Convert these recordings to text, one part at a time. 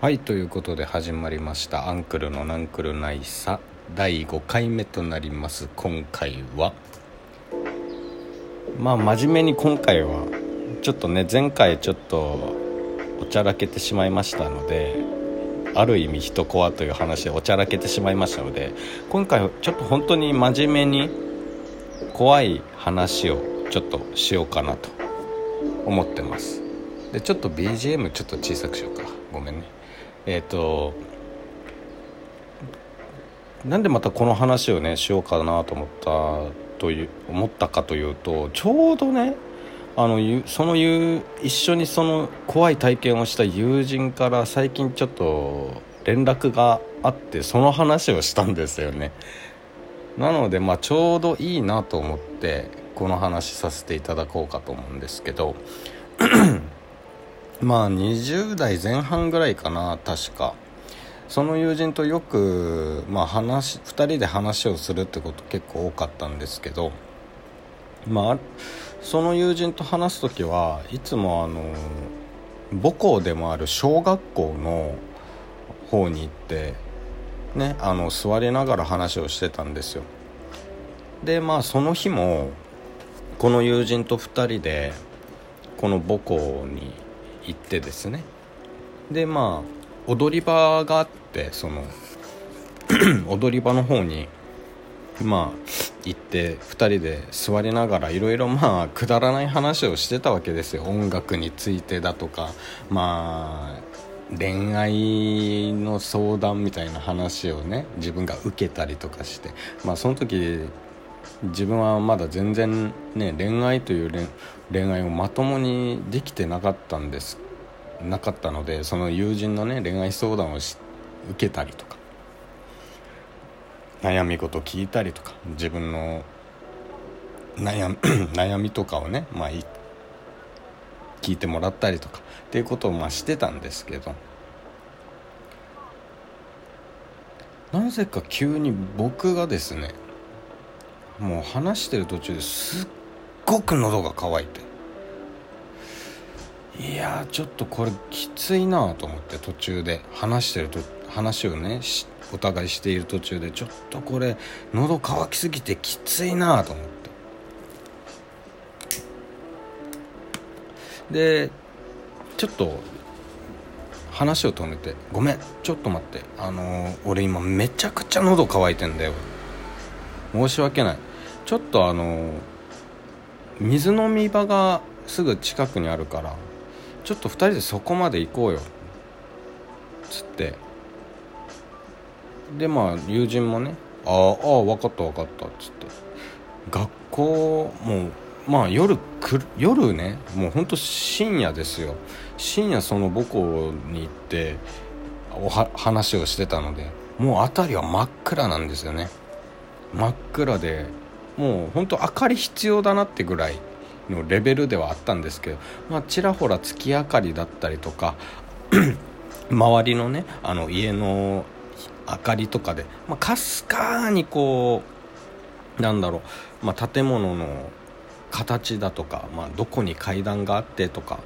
はいということで始まりました「アンクルのナンクルナイサ」第5回目となります。今回は。まあ真面目に今回はちょっとね前回ちょっとおちゃらけてしまいましたのである意味人コアという話でおちゃらけてしまいましたので今回はちょっと本当に真面目に怖い話をちょっとしようかなと思ってます。でちょっと BGM ちょっと小さくしようか。ごめんね。えっ、ー、となんでまたこの話をねしようかなと思ったという思ったかというとちょうどねあのその一緒にその怖い体験をした友人から最近ちょっと連絡があってその話をしたんですよね。なのでまあちょうどいいなと思ってこの話させていただこうかと思うんですけどまあ20代前半ぐらいかな確か。その友人とよく、まあ話、2人で話をするってこと結構多かったんですけどまあその友人と話す時はいつもあの母校でもある小学校の方に行ってねあの座りながら話をしてたんですよ。でまあその日もこの友人と2人でこの母校に行ってですね。でまあ踊り場があってその 踊り場の方にまあ行って2人で座りながらいろいろまあくだらない話をしてたわけですよ。音楽についてだとかまあ恋愛の相談みたいな話をね自分が受けたりとかして。まあその時自分はまだ全然ね恋愛という恋愛をまともにできてなかったんですなかったのでその友人のね恋愛相談をし受けたりとか悩み事聞いたりとか自分の悩 悩みとかをね、まあ、聞いてもらったりとかっていうことをまあしてたんですけどなぜか急に僕がですねもう話してる途中ですっごく喉が渇いて。いやちょっとこれきついなと思って途中で。話してると話をねお互いしている途中でちょっとこれ喉乾きすぎてきついなと思って。でちょっと話を止めて「ごめんちょっと待って。あのー、俺今めちゃくちゃ喉乾いてんだよ。申し訳ない。ちょっとあのー、水飲み場がすぐ近くにあるからちょっと2人でそこまで行こうよ」つって。でまあ友人もね「ああ分かった分かった」っつって。学校もうまあ夜く夜ねもうほんと深夜ですよ。深夜その母校に行っておは話をしてたのでもう辺りは真っ暗なんですよね。真っ暗でもうほんと明かり必要だなってぐらいのレベルではあったんですけど、まあ、ちらほら月明かりだったりとか 周りのねあの家の明かりとかで、まあ、かすかにこうなんだろう、まあ、建物の形だとか、まあ、どこに階段があってとか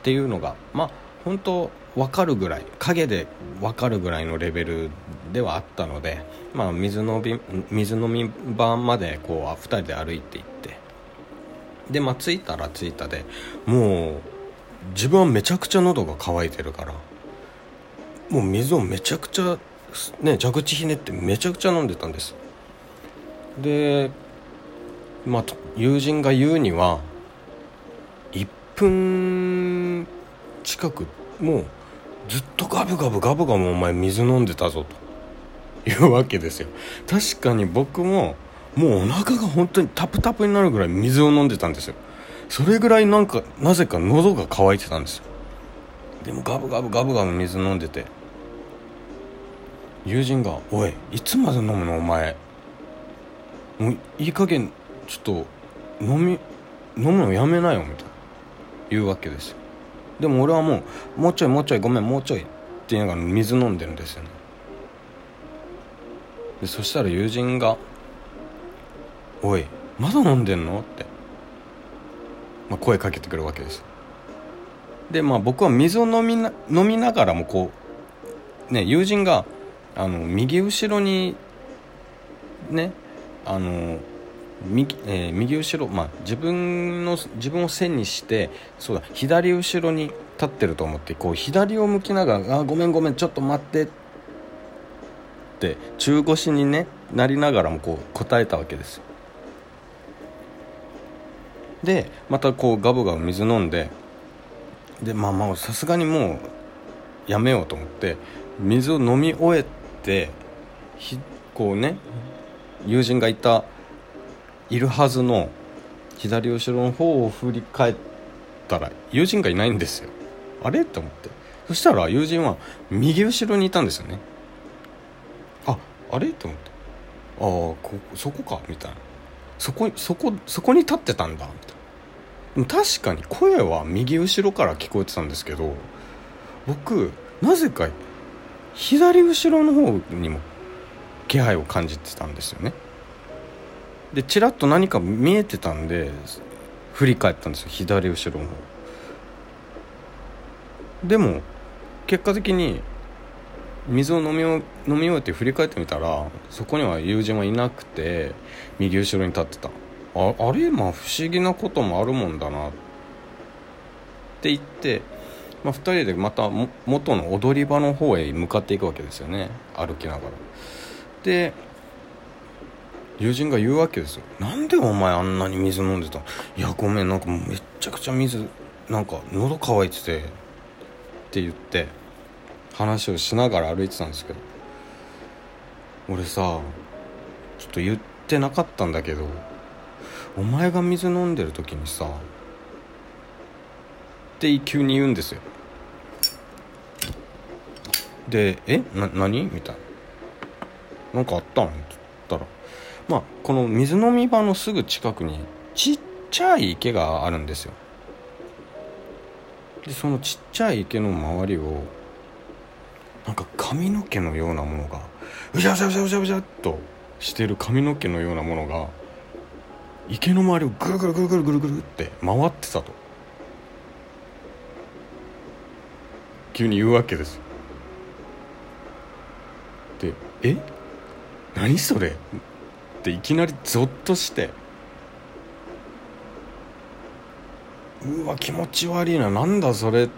っていうのがまあ本当分かるぐらい影で分かるぐらいのレベルではあったので、まあ、水飲み水飲み場までこう2人で歩いていって。で、まあ、着いたら着いたでもう自分はめちゃくちゃ喉が渇いてるからもう水をめちゃくちゃね蛇口ひねってめちゃくちゃ飲んでたんです。でまあ友人が言うには1分近くもうずっとガブガブガブガブお前水飲んでたぞと。いうわけですよ。確かに僕ももうお腹が本当にタプタプになるぐらい水を飲んでたんですよ。それぐらいなんかなぜか喉が渇いてたんですよ。でもガブガブガブガブ水飲んでて友人が「おいいつまで飲むのお前もういい加減ちょっと飲み飲むのやめなよ」みたいな。言うわけですよ。でも俺はもう「もうちょいもうちょいごめんもうちょい」って言いながら水飲んでるんですよね。でそしたら友人が「おいまだ飲んでんの?」って、まあ、声かけてくるわけです。でまあ僕は水を飲みな飲みながらもこうね友人があの右後ろにねあの右,、えー、右後ろ、まあ、自分の自分を線にしてそうだ左後ろに立ってると思ってこう左を向きながら「あごめんごめんちょっと待って」って中腰に、ね、なりながらもこう答えたわけです。でまたこうガブガブ水飲んででまあまあさすがにもうやめようと思って水を飲み終えてこうね友人がいたいるはずの左後ろの方を振り返ったら友人がいないんですよ。あれ？って思って。そしたら友人は右後ろにいたんですよね。ああれ？って思って。ああこそこか。みたいな。そこそこそこに立ってたんだ。みたいな。確かに声は右後ろから聞こえてたんですけど僕なぜか左後ろの方にも気配を感じてたんですよね。でちらっと何か見えてたんで振り返ったんですよ。左後ろの方。でも結果的に水を飲み飲み終えて振り返ってみたらそこには友人はいなくて右後ろに立ってた。ああれ？まあ不思議なこともあるもんだなって言って、まあ、2人でまた元の踊り場の方へ向かっていくわけですよね。歩きながら。で友人が言うわけですよ「なんでお前あんなに水飲んでたいやごめんなんかもうめっちゃくちゃ水なんか喉乾いてて」って言って話をしながら歩いてたんですけど。俺さちょっと言ってなかったんだけどお前が水飲んでる時にさって急に言うんですよ。で「えな何?」みたいな「なんかあったん?」って言ったらまあこの水飲み場のすぐ近くにちっちゃい池があるんですよでそのちっちゃい池の周りをなんか髪の毛のようなものがうじゃうじゃうじゃうじゃうじゃっとしてる髪の毛のようなものが池の周りをぐるぐるぐるぐるぐるぐるって回ってたと急に言うわけですで「え何それ?」ていきなりゾッとして。うわ気持ち悪いな。なんだそれっ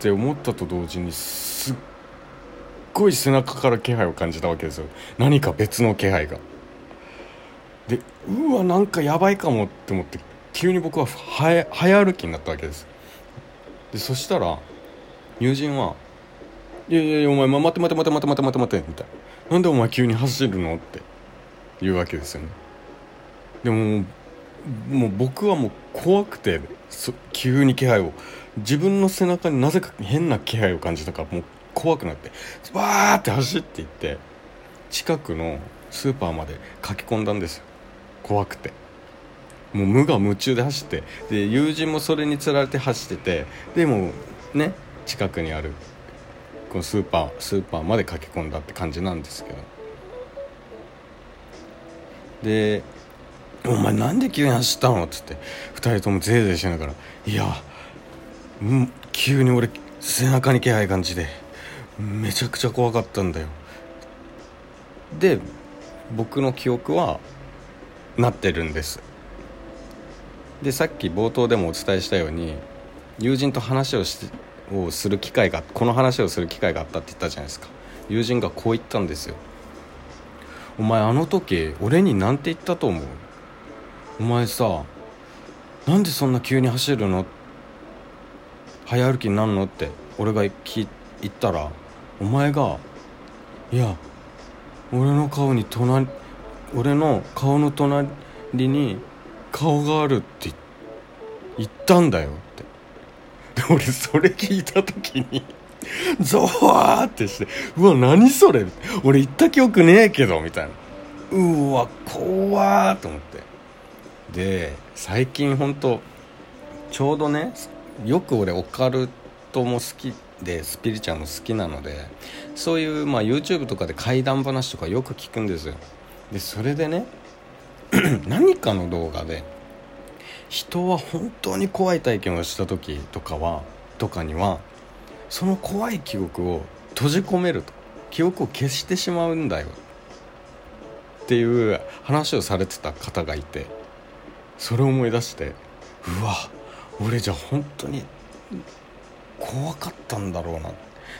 て思ったと同時にすっごい背中から気配を感じたわけですよ。何か別の気配が。でうわなんかやばいかもって思って急に僕は早歩きになったわけです。でそしたら友人は「いやいやいやお前待って待って待って待って待って待って待て」みたいな「なんでお前急に走るの?」って。言うわけですよね。でももう僕はもう怖くて急に気配を。自分の背中になぜか変な気配を感じたからもう怖くなってわーって走っていって近くのスーパーまで駆け込んだんですよ。怖くて。もう無我夢中で走ってで友人もそれにつられて走っててでもね近くにあるこのスーパースーパーまで駆け込んだって感じなんですけど。で「お前なんで急に走ったの?」っつって2人ともぜいぜいしながら「いや急に俺背中に気配感じでめちゃくちゃ怖かったんだよ」で僕の記憶はなってるんです。でさっき冒頭でもお伝えしたように友人と話をしをする機会がこの話をする機会があったって言ったじゃないですか。友人がこう言ったんですよ。お前あの時俺に何て言ったと思う？お前さなんでそんな急に走るの？早歩きになるのって俺が言ったらお前がいや俺の顔に隣俺の顔の隣に顔があるって言ったんだよって。俺それ聞いた時に ゾワーってしてうわ何それ？俺言った記憶ねえけどみたいな。うわ怖ーと思って。で最近本当ちょうどねよく俺オカルトも好きでスピリチュアルも好きなのでそういう、まあ、YouTube とかで怪談話とかよく聞くんですよ。でそれでね 何かの動画で人は本当に怖い体験をした時とかはとかにはその怖い記憶を閉じ込めると。記憶を消してしまうんだよっていう話をされてた方がいて。それを思い出してうわ俺じゃ本当に怖かったんだろうな。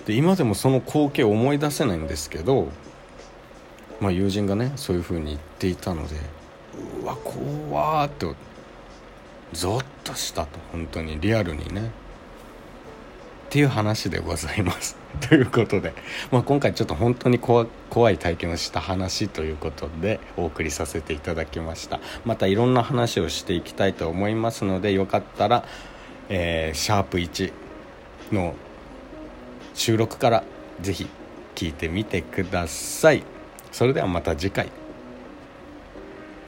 で今でもその光景を思い出せないんですけど、まあ、友人がねそういう風に言っていたのでうわ怖ーってゾッとしたと。本当にリアルにね。っていう話でございます。ということで、まあ、今回ちょっと本当に怖い体験をした話ということでお送りさせていただきました。またいろんな話をしていきたいと思いますのでよかったら、えー、シャープ1の収録からぜひ聞いてみてください。それではまた次回。